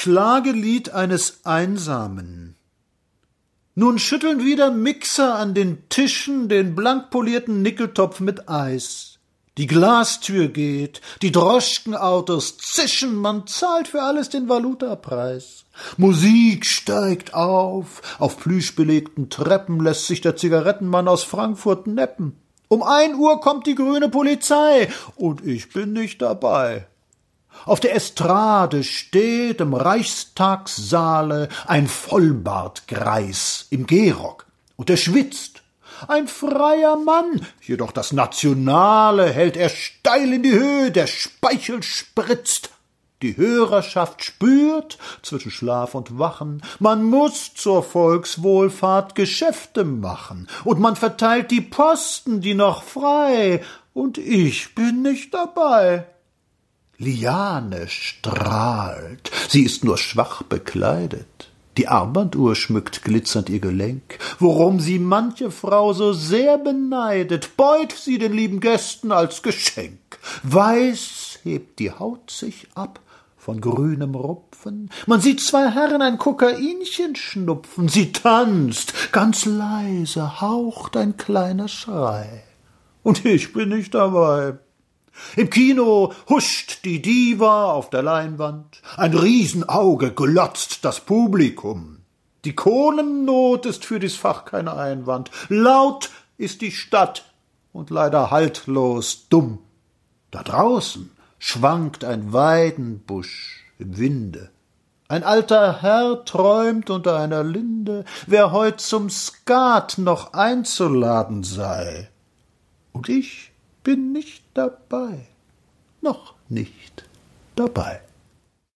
Klagelied eines Einsamen. Nun schütteln wieder Mixer an den Tischen den blankpolierten Nickeltopf mit Eis. Die Glastür geht, die Droschkenautos zischen, man zahlt für alles den Valutapreis. Musik steigt auf, auf plüschbelegten Treppen lässt sich der Zigarettenmann aus Frankfurt neppen. Um ein Uhr kommt die grüne Polizei, und ich bin nicht dabei. Auf der Estrade steht im Reichstagssaale ein Vollbartgreis im Gehrock, und er schwitzt. Ein freier Mann, jedoch das Nationale hält er steil in die Höhe, der Speichel spritzt. Die Hörerschaft spürt zwischen Schlaf und Wachen, man muss zur Volkswohlfahrt Geschäfte machen, und man verteilt die Posten, die noch frei, und ich bin nicht dabei. Liane strahlt, sie ist nur schwach bekleidet. Die Armbanduhr schmückt glitzernd ihr Gelenk, worum sie manche Frau so sehr beneidet, beut sie den lieben Gästen als Geschenk. Weiß hebt die Haut sich ab von grünem Rupfen, man sieht zwei Herren ein Kokainchen schnupfen, sie tanzt, ganz leise haucht ein kleiner Schrei. Und ich bin nicht dabei. Im Kino huscht die Diva auf der Leinwand, ein Riesenauge glotzt das Publikum. Die Kohlennot ist für dies Fach kein Einwand, laut ist die Stadt und leider haltlos dumm. Da draußen schwankt ein Weidenbusch im Winde. Ein alter Herr träumt unter einer Linde, wer heut zum Skat noch einzuladen sei. Und ich bin nicht dabei, noch nicht dabei.